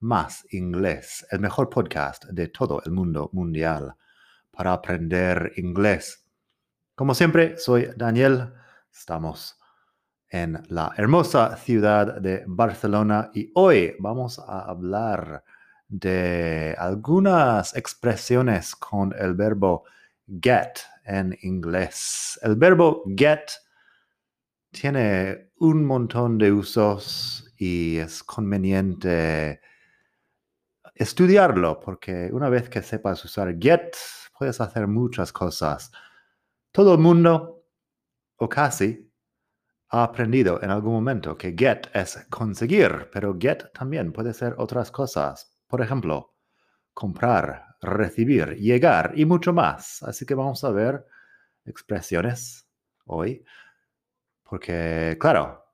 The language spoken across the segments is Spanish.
más inglés, el mejor podcast de todo el mundo mundial para aprender inglés. Como siempre, soy Daniel. Estamos en la hermosa ciudad de Barcelona y hoy vamos a hablar de algunas expresiones con el verbo get en inglés. El verbo get tiene un montón de usos y es conveniente estudiarlo, porque una vez que sepas usar get, puedes hacer muchas cosas. Todo el mundo, o casi, ha aprendido en algún momento que get es conseguir, pero get también puede ser otras cosas. Por ejemplo, comprar, recibir, llegar y mucho más. Así que vamos a ver expresiones hoy, porque claro,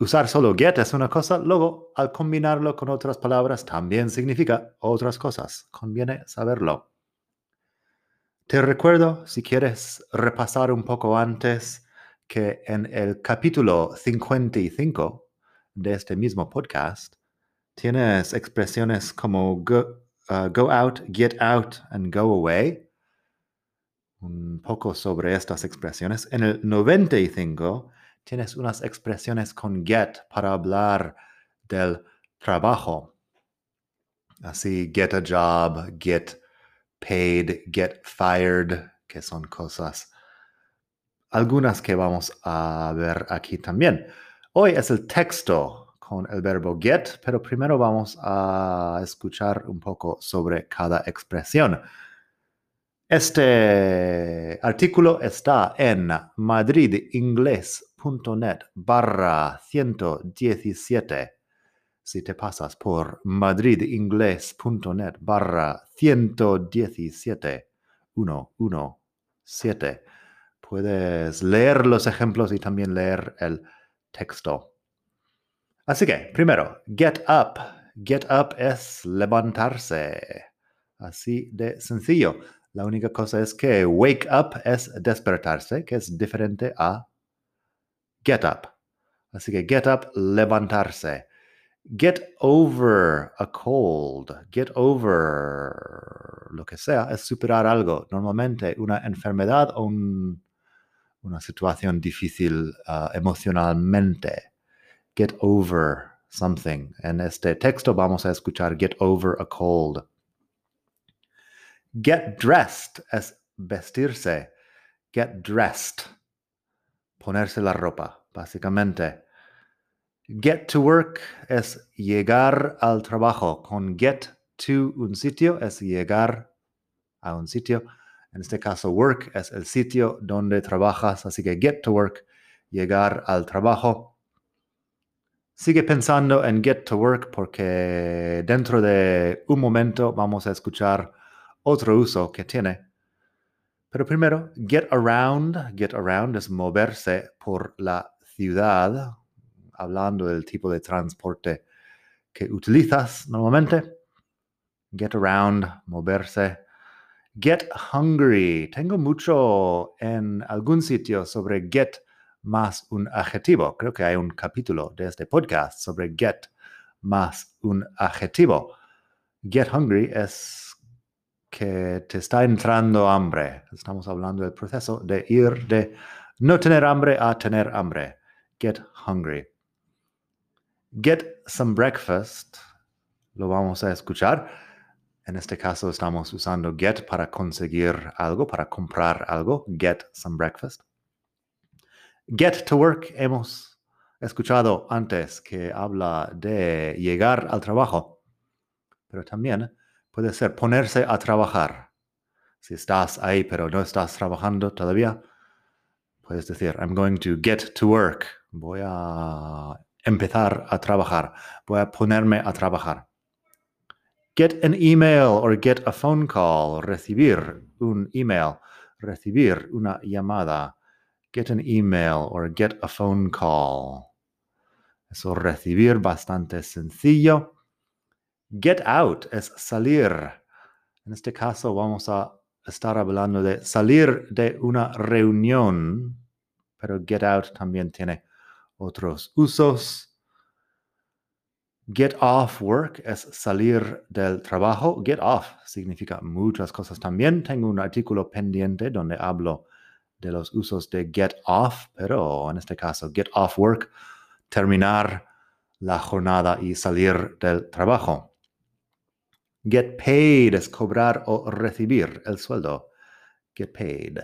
Usar solo get es una cosa, luego al combinarlo con otras palabras también significa otras cosas. Conviene saberlo. Te recuerdo, si quieres repasar un poco antes, que en el capítulo 55 de este mismo podcast tienes expresiones como go, uh, go out, get out and go away. Un poco sobre estas expresiones. En el 95 tienes unas expresiones con get para hablar del trabajo. Así, get a job, get paid, get fired, que son cosas, algunas que vamos a ver aquí también. Hoy es el texto con el verbo get, pero primero vamos a escuchar un poco sobre cada expresión. Este artículo está en madridingles.com net barra 117. Si te pasas por madridingles.net barra 117, 117, puedes leer los ejemplos y también leer el texto. Así que, primero, get up. Get up es levantarse. Así de sencillo. La única cosa es que wake up es despertarse, que es diferente a get up. Así que get up, levantarse. Get over a cold. Get over lo que sea es superar algo. Normalmente una enfermedad o una situación difícil uh, emocionalmente. Get over something. En este texto vamos a escuchar get over a cold. Get dressed es vestirse. Get dressed ponerse la ropa, básicamente. Get to work es llegar al trabajo. Con get to un sitio es llegar a un sitio. En este caso, work es el sitio donde trabajas, así que get to work, llegar al trabajo. Sigue pensando en get to work porque dentro de un momento vamos a escuchar otro uso que tiene pero primero, get around. Get around es moverse por la ciudad, hablando del tipo de transporte que utilizas normalmente. Get around, moverse. Get hungry. Tengo mucho en algún sitio sobre get más un adjetivo. Creo que hay un capítulo de este podcast sobre get más un adjetivo. Get hungry es que te está entrando hambre. Estamos hablando del proceso de ir de no tener hambre a tener hambre. Get hungry. Get some breakfast. Lo vamos a escuchar. En este caso estamos usando get para conseguir algo, para comprar algo. Get some breakfast. Get to work. Hemos escuchado antes que habla de llegar al trabajo. Pero también puede ser ponerse a trabajar. Si estás ahí pero no estás trabajando todavía, puedes decir, I'm going to get to work. Voy a empezar a trabajar. Voy a ponerme a trabajar. Get an email or get a phone call. Recibir un email. Recibir una llamada. Get an email or get a phone call. Eso recibir bastante sencillo. Get out es salir. En este caso vamos a estar hablando de salir de una reunión, pero get out también tiene otros usos. Get off work es salir del trabajo. Get off significa muchas cosas también. Tengo un artículo pendiente donde hablo de los usos de get off, pero en este caso, get off work, terminar la jornada y salir del trabajo. Get paid es cobrar o recibir el sueldo. Get paid.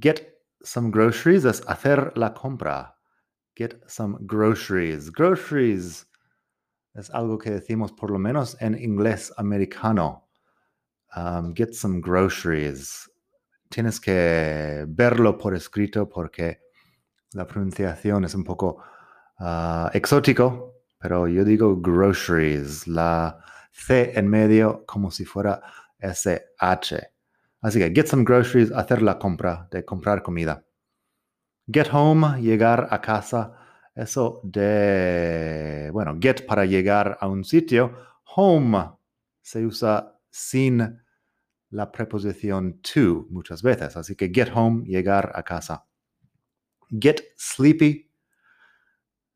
Get some groceries es hacer la compra. Get some groceries. Groceries es algo que decimos por lo menos en inglés americano. Um, get some groceries. Tienes que verlo por escrito porque la pronunciación es un poco uh, exótico, pero yo digo groceries, la C en medio como si fuera SH. Así que get some groceries, hacer la compra, de comprar comida. Get home, llegar a casa. Eso de, bueno, get para llegar a un sitio. Home se usa sin la preposición to muchas veces. Así que get home, llegar a casa. Get sleepy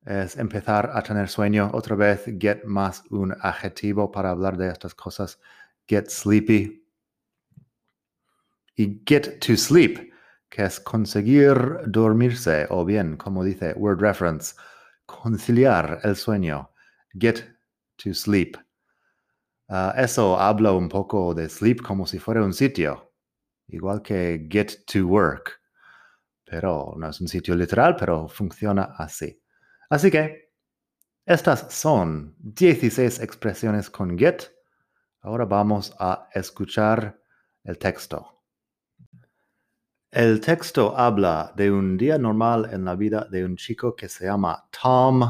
es empezar a tener sueño. Otra vez, get más un adjetivo para hablar de estas cosas. Get sleepy. Y get to sleep que es conseguir dormirse, o bien, como dice Word Reference, conciliar el sueño, get to sleep. Ah, eso habla un poco de sleep como si fuera un sitio, igual que get to work, pero no es un sitio literal, pero funciona así. Así que, estas son 16 expresiones con get. Ahora vamos a escuchar el texto. El texto habla de un día normal en la vida de un chico que se llama Tom.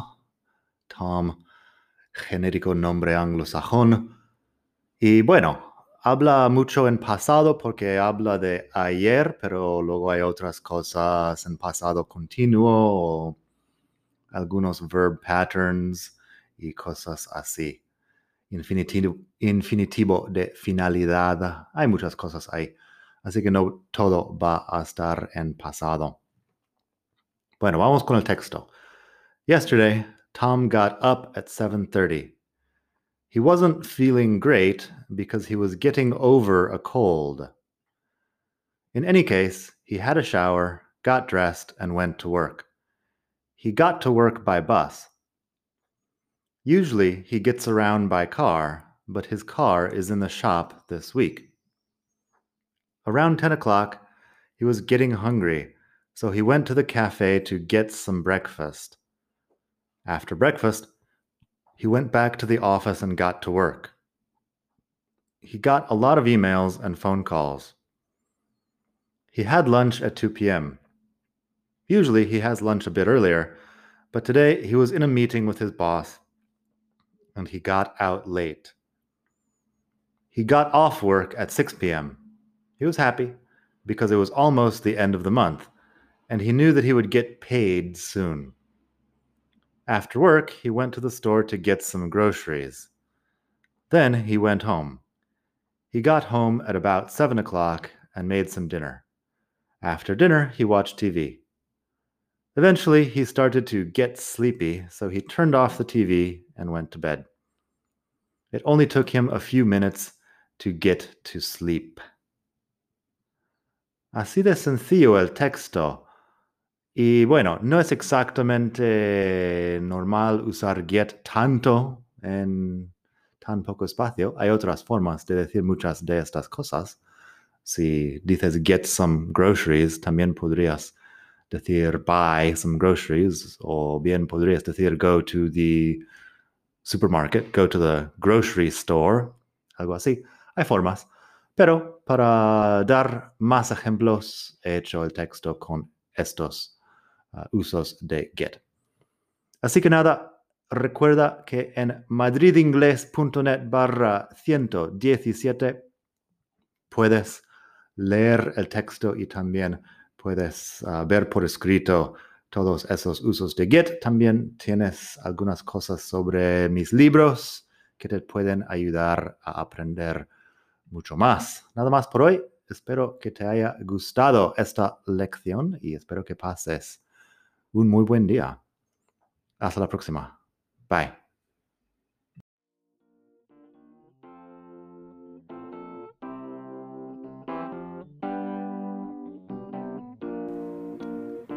Tom, genérico nombre anglosajón. Y bueno, habla mucho en pasado porque habla de ayer, pero luego hay otras cosas en pasado continuo algunos verb patterns y cosas así. Infinitivo, infinitivo de finalidad. Hay muchas cosas ahí. Así que no todo va a estar en pasado. Bueno, vamos con el texto. Yesterday, Tom got up at 7:30. He wasn't feeling great because he was getting over a cold. In any case, he had a shower, got dressed, and went to work. He got to work by bus. Usually, he gets around by car, but his car is in the shop this week. Around 10 o'clock, he was getting hungry, so he went to the cafe to get some breakfast. After breakfast, he went back to the office and got to work. He got a lot of emails and phone calls. He had lunch at 2 p.m. Usually he has lunch a bit earlier, but today he was in a meeting with his boss and he got out late. He got off work at 6 p.m. He was happy because it was almost the end of the month, and he knew that he would get paid soon. After work, he went to the store to get some groceries. Then he went home. He got home at about 7 o'clock and made some dinner. After dinner, he watched TV. Eventually, he started to get sleepy, so he turned off the TV and went to bed. It only took him a few minutes to get to sleep. Así de sencillo el texto. Y bueno, no es exactamente normal usar get tanto en tan poco espacio. Hay otras formas de decir muchas de estas cosas. Si dices get some groceries, también podrías decir buy some groceries o bien podrías decir go to the supermarket, go to the grocery store, algo así. Hay formas. Pero para dar más ejemplos, he hecho el texto con estos uh, usos de get. Así que nada, recuerda que en madridingles.net barra 117 puedes leer el texto y también puedes ah, ver por escrito todos esos usos de Git. También tienes algunas cosas sobre mis libros que te pueden ayudar a aprender mucho más. Nada más por hoy. Espero que te haya gustado esta lección y espero que pases un muy buen día. Hasta la próxima. Bye.